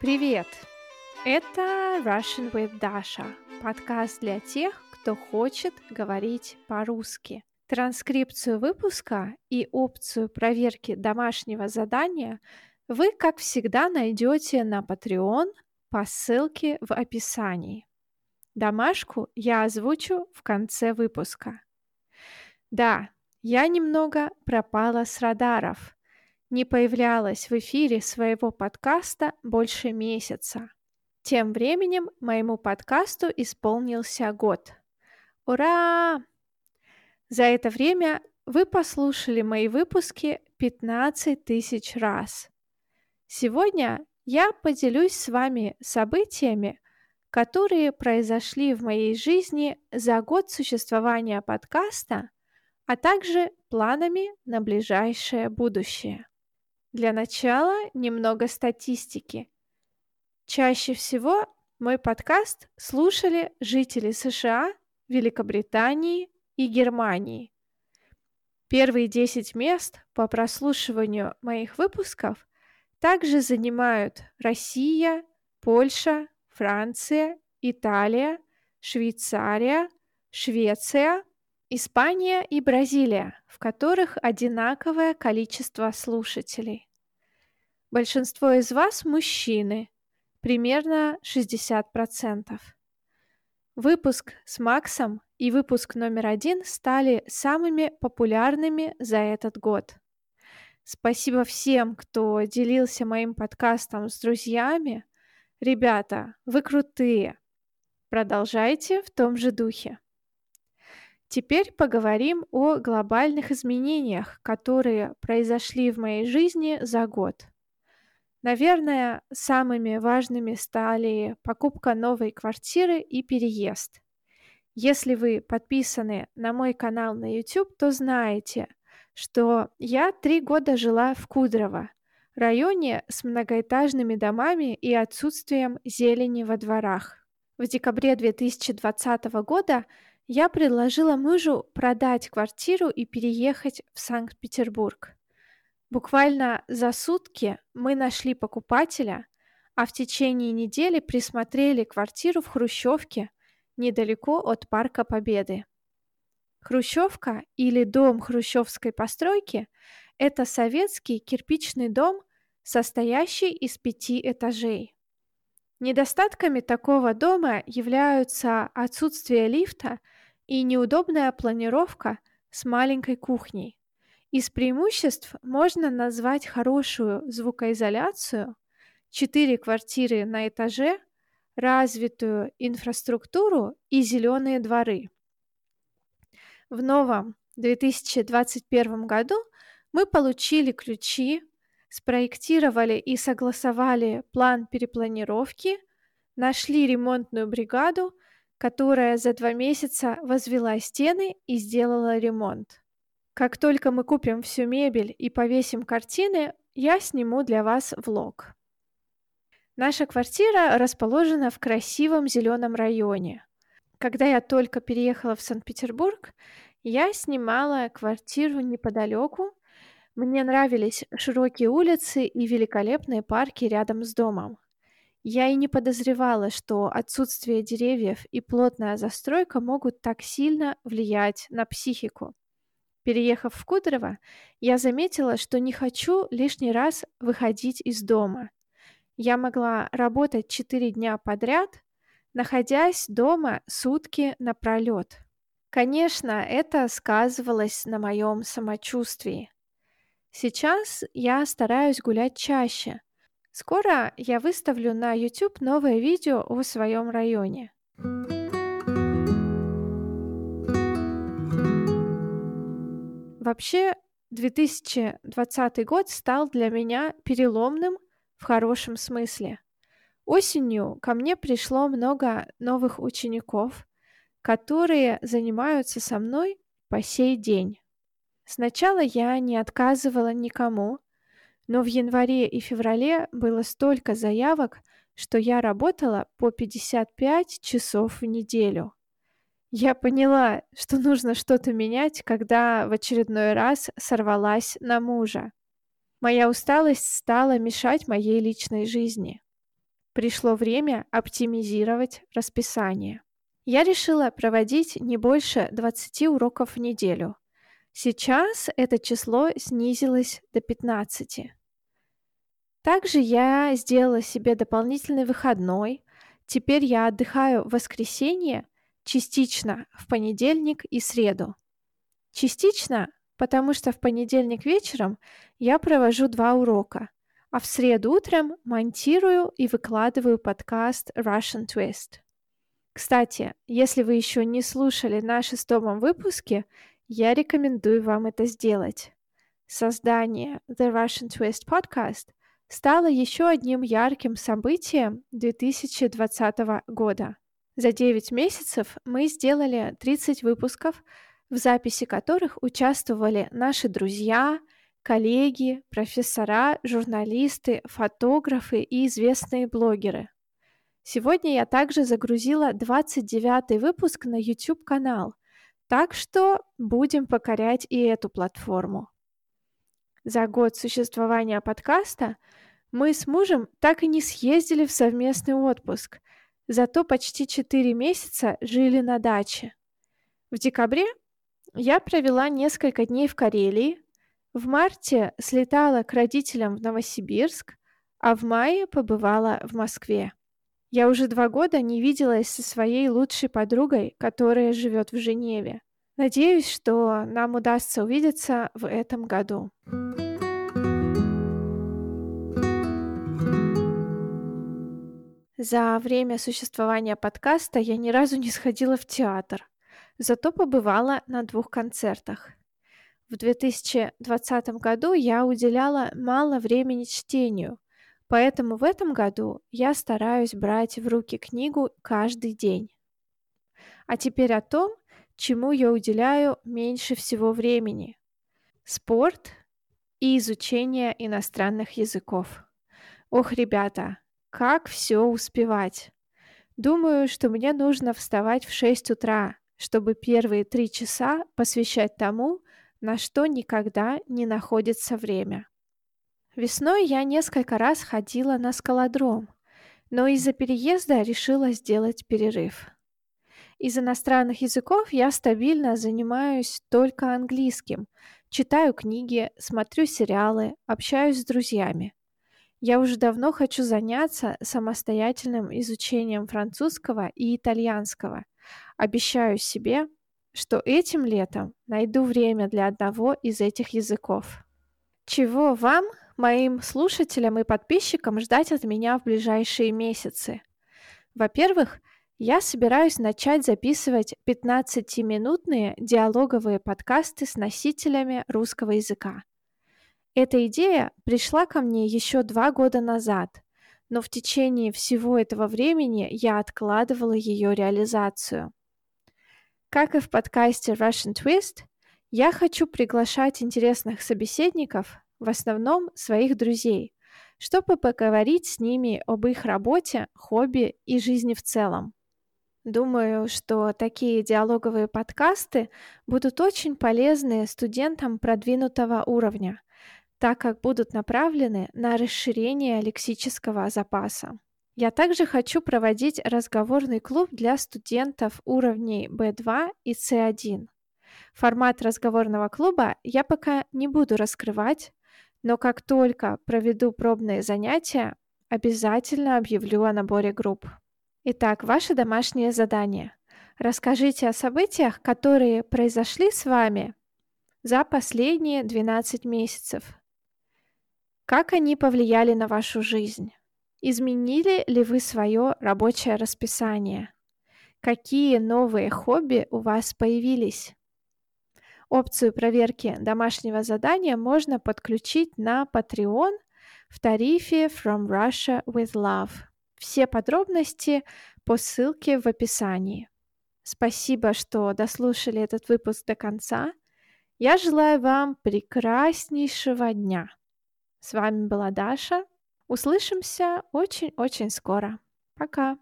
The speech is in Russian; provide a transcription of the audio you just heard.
Привет! Это Russian with Dasha, подкаст для тех, кто хочет говорить по-русски. Транскрипцию выпуска и опцию проверки домашнего задания вы, как всегда, найдете на Patreon по ссылке в описании. Домашку я озвучу в конце выпуска. Да, я немного пропала с радаров – не появлялась в эфире своего подкаста больше месяца. Тем временем моему подкасту исполнился год. Ура! За это время вы послушали мои выпуски 15 тысяч раз. Сегодня я поделюсь с вами событиями, которые произошли в моей жизни за год существования подкаста, а также планами на ближайшее будущее. Для начала немного статистики. Чаще всего мой подкаст слушали жители США, Великобритании и Германии. Первые 10 мест по прослушиванию моих выпусков также занимают Россия, Польша, Франция, Италия, Швейцария, Швеция, Испания и Бразилия, в которых одинаковое количество слушателей. Большинство из вас мужчины, примерно 60%. Выпуск с Максом и выпуск номер один стали самыми популярными за этот год. Спасибо всем, кто делился моим подкастом с друзьями. Ребята, вы крутые. Продолжайте в том же духе. Теперь поговорим о глобальных изменениях, которые произошли в моей жизни за год. Наверное, самыми важными стали покупка новой квартиры и переезд. Если вы подписаны на мой канал на YouTube, то знаете, что я три года жила в Кудрово, районе с многоэтажными домами и отсутствием зелени во дворах. В декабре 2020 года я предложила мужу продать квартиру и переехать в Санкт-Петербург. Буквально за сутки мы нашли покупателя, а в течение недели присмотрели квартиру в Хрущевке недалеко от Парка Победы. Хрущевка или дом хрущевской постройки – это советский кирпичный дом, состоящий из пяти этажей. Недостатками такого дома являются отсутствие лифта – и неудобная планировка с маленькой кухней. Из преимуществ можно назвать хорошую звукоизоляцию, четыре квартиры на этаже, развитую инфраструктуру и зеленые дворы. В новом 2021 году мы получили ключи, спроектировали и согласовали план перепланировки, нашли ремонтную бригаду которая за два месяца возвела стены и сделала ремонт. Как только мы купим всю мебель и повесим картины, я сниму для вас влог. Наша квартира расположена в красивом зеленом районе. Когда я только переехала в Санкт-Петербург, я снимала квартиру неподалеку. Мне нравились широкие улицы и великолепные парки рядом с домом. Я и не подозревала, что отсутствие деревьев и плотная застройка могут так сильно влиять на психику. Переехав в Кудрово, я заметила, что не хочу лишний раз выходить из дома. Я могла работать 4 дня подряд, находясь дома сутки напролет. Конечно, это сказывалось на моем самочувствии. Сейчас я стараюсь гулять чаще – Скоро я выставлю на YouTube новое видео о своем районе. Вообще, 2020 год стал для меня переломным в хорошем смысле. Осенью ко мне пришло много новых учеников, которые занимаются со мной по сей день. Сначала я не отказывала никому, но в январе и феврале было столько заявок, что я работала по 55 часов в неделю. Я поняла, что нужно что-то менять, когда в очередной раз сорвалась на мужа. Моя усталость стала мешать моей личной жизни. Пришло время оптимизировать расписание. Я решила проводить не больше 20 уроков в неделю. Сейчас это число снизилось до 15. Также я сделала себе дополнительный выходной. Теперь я отдыхаю в воскресенье, частично в понедельник и среду. Частично, потому что в понедельник вечером я провожу два урока, а в среду утром монтирую и выкладываю подкаст Russian Twist. Кстати, если вы еще не слушали на шестом выпуске, я рекомендую вам это сделать. Создание The Russian Twist Podcast стало еще одним ярким событием 2020 года. За 9 месяцев мы сделали 30 выпусков, в записи которых участвовали наши друзья, коллеги, профессора, журналисты, фотографы и известные блогеры. Сегодня я также загрузила 29 выпуск на YouTube-канал, так что будем покорять и эту платформу. За год существования подкаста мы с мужем так и не съездили в совместный отпуск, зато почти 4 месяца жили на даче. В декабре я провела несколько дней в Карелии, в марте слетала к родителям в Новосибирск, а в мае побывала в Москве. Я уже два года не виделась со своей лучшей подругой, которая живет в Женеве. Надеюсь, что нам удастся увидеться в этом году. За время существования подкаста я ни разу не сходила в театр, зато побывала на двух концертах. В 2020 году я уделяла мало времени чтению – Поэтому в этом году я стараюсь брать в руки книгу каждый день. А теперь о том, чему я уделяю меньше всего времени. Спорт и изучение иностранных языков. Ох, ребята, как все успевать? Думаю, что мне нужно вставать в 6 утра, чтобы первые три часа посвящать тому, на что никогда не находится время. Весной я несколько раз ходила на скалодром, но из-за переезда решила сделать перерыв. Из иностранных языков я стабильно занимаюсь только английским, читаю книги, смотрю сериалы, общаюсь с друзьями. Я уже давно хочу заняться самостоятельным изучением французского и итальянского. Обещаю себе, что этим летом найду время для одного из этих языков. Чего вам моим слушателям и подписчикам ждать от меня в ближайшие месяцы? Во-первых, я собираюсь начать записывать 15-минутные диалоговые подкасты с носителями русского языка. Эта идея пришла ко мне еще два года назад, но в течение всего этого времени я откладывала ее реализацию. Как и в подкасте Russian Twist, я хочу приглашать интересных собеседников в основном своих друзей, чтобы поговорить с ними об их работе, хобби и жизни в целом. Думаю, что такие диалоговые подкасты будут очень полезны студентам продвинутого уровня, так как будут направлены на расширение лексического запаса. Я также хочу проводить разговорный клуб для студентов уровней B2 и C1. Формат разговорного клуба я пока не буду раскрывать, но как только проведу пробные занятия, обязательно объявлю о наборе групп. Итак, ваше домашнее задание. Расскажите о событиях, которые произошли с вами за последние 12 месяцев. Как они повлияли на вашу жизнь? Изменили ли вы свое рабочее расписание? Какие новые хобби у вас появились? Опцию проверки домашнего задания можно подключить на Patreon в тарифе From Russia with Love. Все подробности по ссылке в описании. Спасибо, что дослушали этот выпуск до конца. Я желаю вам прекраснейшего дня. С вами была Даша. Услышимся очень-очень скоро. Пока.